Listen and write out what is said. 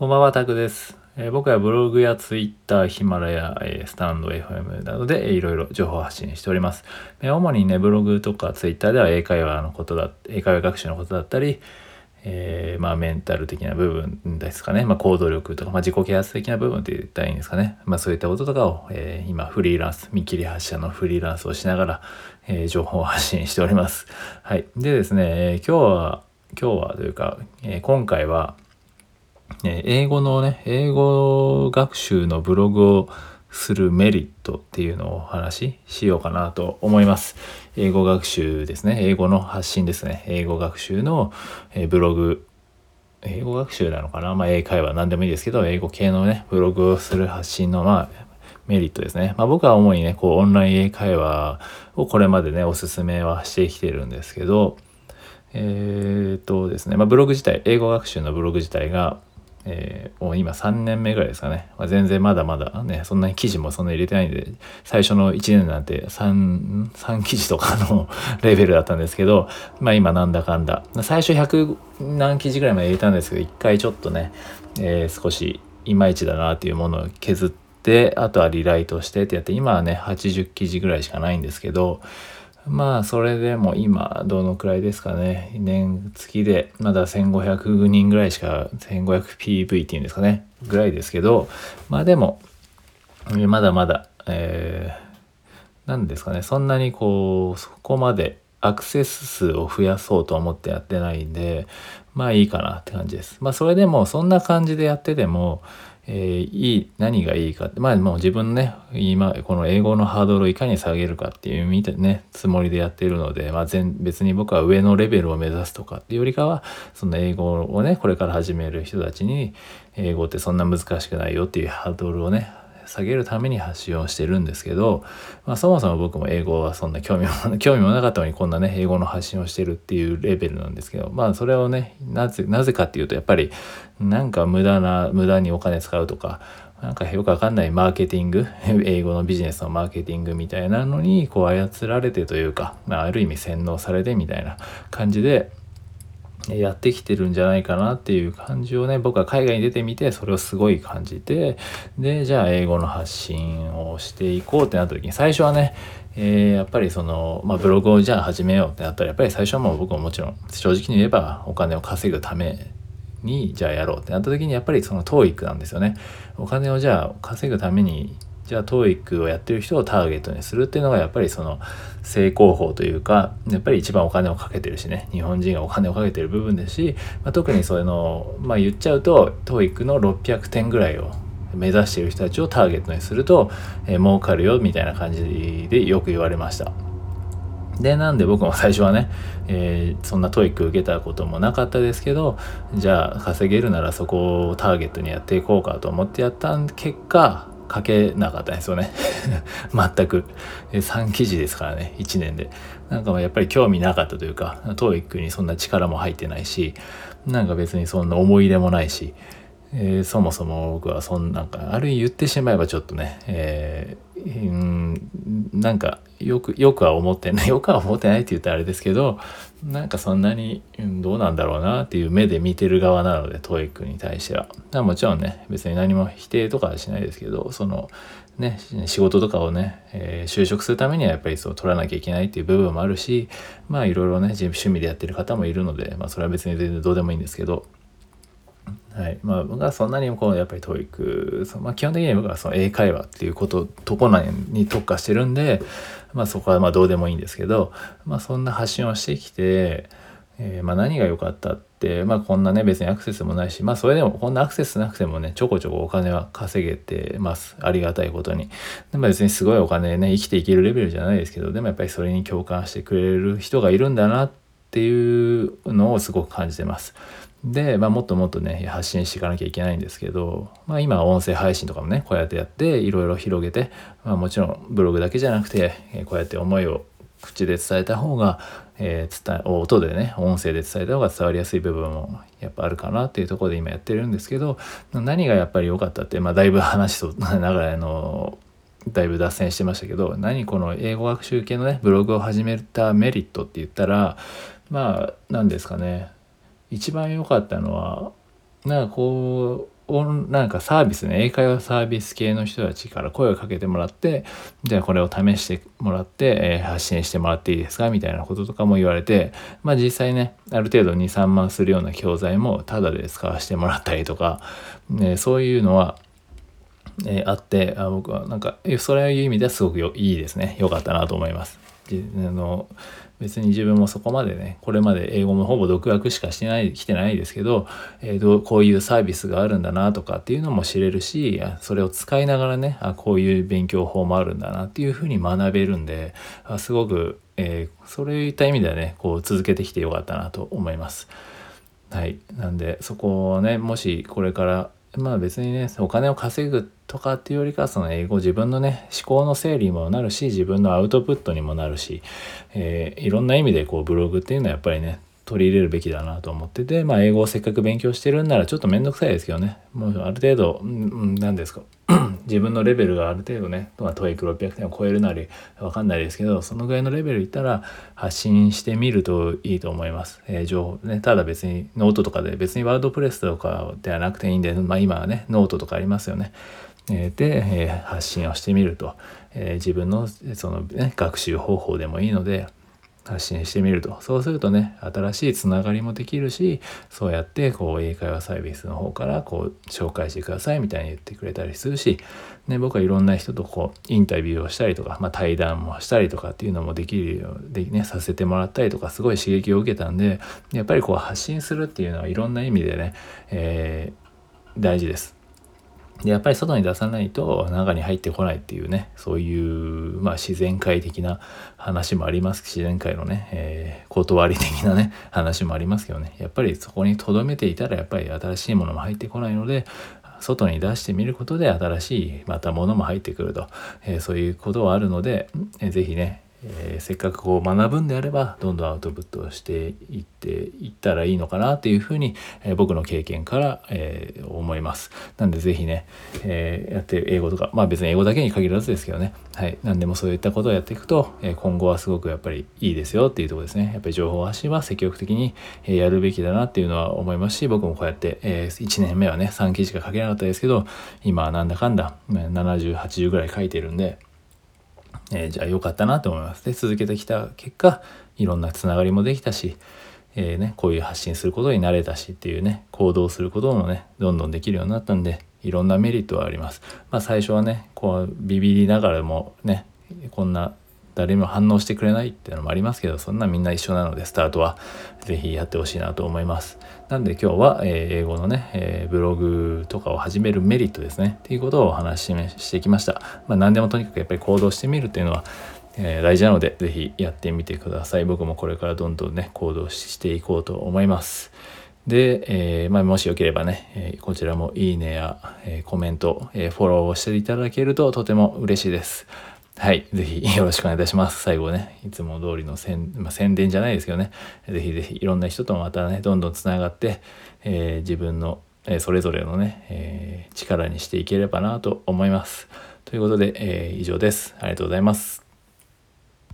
こんばんは、タクです。えー、僕はブログやツイッター、ヒマラヤ、えー、スタンド FM などで、えー、いろいろ情報発信しております。え、主にね、ブログとかツイッターでは英会話のことだ、英会話学習のことだったり、え、まあメンタル的な部分ですかね、まあ行動力とか、まあ自己啓発的な部分って言ったらいいんですかね。まあそういったこととかを、え、今フリーランス、見切り発車のフリーランスをしながら、え、情報発信しております。はい。でですね、え、今日は、今日はというか、え、今回は、え英語のね、英語学習のブログをするメリットっていうのをお話ししようかなと思います。英語学習ですね。英語の発信ですね。英語学習の、えブログ。英語学習なのかな？まあ英会話何でもいいですけど、英語系のね、ブログをする発信のまあメリットですね。まあ僕は主にね、こうオンライン英会話をこれまでね、おすすめはしてきてるんですけど、えー、っとですね、まあブログ自体、英語学習のブログ自体が、えー、もう今3年目ぐらいですかね、まあ、全然まだまだねそんなに記事もそんなに入れてないんで最初の1年なんて 3, 3記事とかの レベルだったんですけどまあ今なんだかんだ。最初100何記事ぐらいまで入れたんですけど一回ちょっとね、えー、少しいまいちだなっていうものを削ってあとはリライトしてってやって今はね80記事ぐらいしかないんですけどまあそれでも今どのくらいですかね。年月でまだ1500人ぐらいしか 1500PV っていうんですかね。ぐらいですけどまあでもまだまだえー、なんですかね。そんなにこうそこまでアクセス数を増やそうと思ってやってないんでまあいいかなって感じです。まあそれでもそんな感じでやっててもえー、いい何がいいかってまあもう自分ね今この英語のハードルをいかに下げるかっていう見てねつもりでやっているので、まあ、全別に僕は上のレベルを目指すとかっていうよりかはその英語をねこれから始める人たちに英語ってそんな難しくないよっていうハードルをね下げるために発信をしてるんですけど、まあ、そもそも僕も英語はそんな興味も 興味もなかったのにこんなね英語の発信をしてるっていうレベルなんですけどまあそれをねなぜなぜかっていうとやっぱりなんか無駄な無駄にお金使うとかなんかよくわかんないマーケティング、英語のビジネスのマーケティングみたいなのにこう操られてというか、まあ、ある意味洗脳されてみたいな感じで、やってきてるんじゃないかなっていう感じをね僕は海外に出てみてそれをすごい感じてでじゃあ英語の発信をしていこうってなった時に最初はね、えー、やっぱりその、まあ、ブログをじゃあ始めようってなったらやっぱり最初はもう僕ももちろん正直に言えばお金を稼ぐためにじゃあやろうってなった時にやっぱりその TOEIC なんですよね。お金をじゃあ稼ぐためにじゃあ TOEIC をやってる人をターゲットにするっていうのがやっぱりその成功法というかやっぱり一番お金をかけてるしね日本人がお金をかけてる部分ですし、まあ、特にそういうのまあ言っちゃうと TOEIC の600点ぐらいを目指している人たちをターゲットにすると、えー、儲かるよみたいな感じでよく言われました。でなんで僕も最初はね、えー、そんな TOEIC 受けたこともなかったですけどじゃあ稼げるならそこをターゲットにやっていこうかと思ってやった結果書けなかったんですよね。全く。3記事ですからね1年で。なんかやっぱり興味なかったというか TOEIC にそんな力も入ってないしなんか別にそんな思い入れもないしえー、そもそも僕はそんなんかある意味言ってしまえばちょっとね、えー、うんなんかよくよくは思ってない よくは思ってないって言ったらあれですけどなんかそんなに、どうなんだろうなっていう目で見てる側なので TOEIC に対しては。もちろんね別に何も否定とかはしないですけどそのね仕事とかをね、えー、就職するためにはやっぱりそう取らなきゃいけないっていう部分もあるしまあいろいろね趣味でやってる方もいるのでまあそれは別に全然どうでもいいんですけどはい。まあ、僕はそんなにこうやっぱり TOEIC、まあ、基本的に僕はその英会話っていうことところに特化してるんで、まあ、そこはまあどうでもいいんですけど、まあ、そんな発信をしてきて、えー、まあ何が良かったって、まあ、こんなね別にアクセスもないし、まあ、それでもこんなアクセスなくてもねちょこちょこお金は稼げてます。ありがたいことに。でも別にすごいお金ね生きていけるレベルじゃないですけどでもやっぱりそれに共感してくれる人がいるんだなっていうのをすごく感じてます。で、まあ、もっともっとね発信していかなきゃいけないんですけど、まあ、今音声配信とかもねこうやってやっていろいろ広げて、まあ、もちろんブログだけじゃなくてこうやって思いを口で伝えた方が、えー、伝え音でね音声で伝えた方が伝わりやすい部分もやっぱあるかなっていうところで今やってるんですけど何がやっぱり良かったって、まあ、だいぶ話とながらのだいぶ脱線してましたけど何この英語学習系のねブログを始めたメリットって言ったらまあ何ですかね。一番良かったのはなんかこうなんかサービスね英会話サービス系の人たちから声をかけてもらってじゃあこれを試してもらって、えー、発信してもらっていいですかみたいなこととかも言われてまあ実際ねある程度23万するような教材もタダで使わせてもらったりとか、ね、そういうのはえー、あってあ僕はなんかそれいう意味ではすごくいいですね良かったなと思います。あの別に自分もそこまでねこれまで英語もほぼ独学しかしてない来てないですけど,、えー、どうこういうサービスがあるんだなとかっていうのも知れるしそれを使いながらねあこういう勉強法もあるんだなっていうふうに学べるんであすごく、えー、そういった意味ではねこう続けてきてよかったなと思います。はい、なんでそこをねもしこれからまあ別にねお金を稼ぐとかっていうよりかその英語自分のね思考の整理にもなるし自分のアウトプットにもなるし、えー、いろんな意味でこうブログっていうのはやっぱりね取り入れるべきだなと思ってて、まあ、英語をせっかく勉強してるんならちょっと面倒くさいですけどね。もうある程度何ですか 自分のレベルがある程度ね、まあ、 TOEIC 600点を超えるなりわかんないですけどそのぐらいのレベルいったら発信してみるといいと思います、えー、情報ねただ別にノートとかで別に WordPress とかではなくていいんで、まあ、今はねノートとかありますよね。で、え発信をしてみると、え自分のその、ね、学習方法でもいいので発信してみるとそうするとね新しいつながりもできるしそうやってこう英会話サービスの方からこう紹介してくださいみたいに言ってくれたりするし、ね、僕はいろんな人とこうインタビューをしたりとか、まあ、対談もしたりとかっていうのもできるようで、ね、させてもらったりとかすごい刺激を受けたんでやっぱりこう発信するっていうのはいろんな意味でね、えー、大事です。でやっぱり外に出さないと中に入ってこないっていうねそういう、まあ、自然界的な話もあります。自然界のね、えー、断り的なね話もありますけどね。やっぱりそこに留めていたらやっぱり新しいものも入ってこないので外に出してみることで新しいまたものも入ってくると、えー、そういうことはあるので、えー、ぜひねえー、せっかくこう学ぶんであればどんどんアウトプットしていっていったらいいのかなっていうふうに、えー、僕の経験から、えー、思います。なんで是非ね、えやって英語とかまあ別に英語だけに限らずですけどね。はい。何でもそういったことをやっていくと、え今後はすごくやっぱりいいですよっていうとこですね。やっぱり情報発信は積極的に、えやるべきだなっていうのは思いますし僕もこうやって、え1年目はね3記事しか書けなかったですけど今はなんだかんだ7080ぐらい書いてるんでえー、じゃあ良かったなと思います。で続けてきた結果いろんなつながりもできたし、えー、ね、こういう発信することに慣れたしっていうね行動することもねどんどんできるようになったんでいろんなメリットはあります。まあ最初はねこうビビりながらもねこんな誰も反応してくれないっていうのもありますけどそんなみんな一緒なのでスタートは。是非やってほしいなと思います。なんで今日は、えー、英語のね、えー、ブログとかを始めるメリットですね。っていうことをお話ししてきました。まあ何でもとにかくやっぱり行動してみるっていうのはえー、大事なので是非やってみてください。僕もこれからどんどんね行動していこうと思います。で、えー、まあ、もしよければね、えー、こちらもいいねや、えコメント、えフォローをしていただけるととても嬉しいです。はい。ぜひ よろしくお願いいたします。最後ね、いつも通りの宣,、まあ、宣伝じゃないですけどね、ぜひぜひいろんな人とまたね、どんどんつながって、えー、自分の、えー、それぞれのね、えー、力にしていければなと思います。ということで、え以上です。ありがとうございます。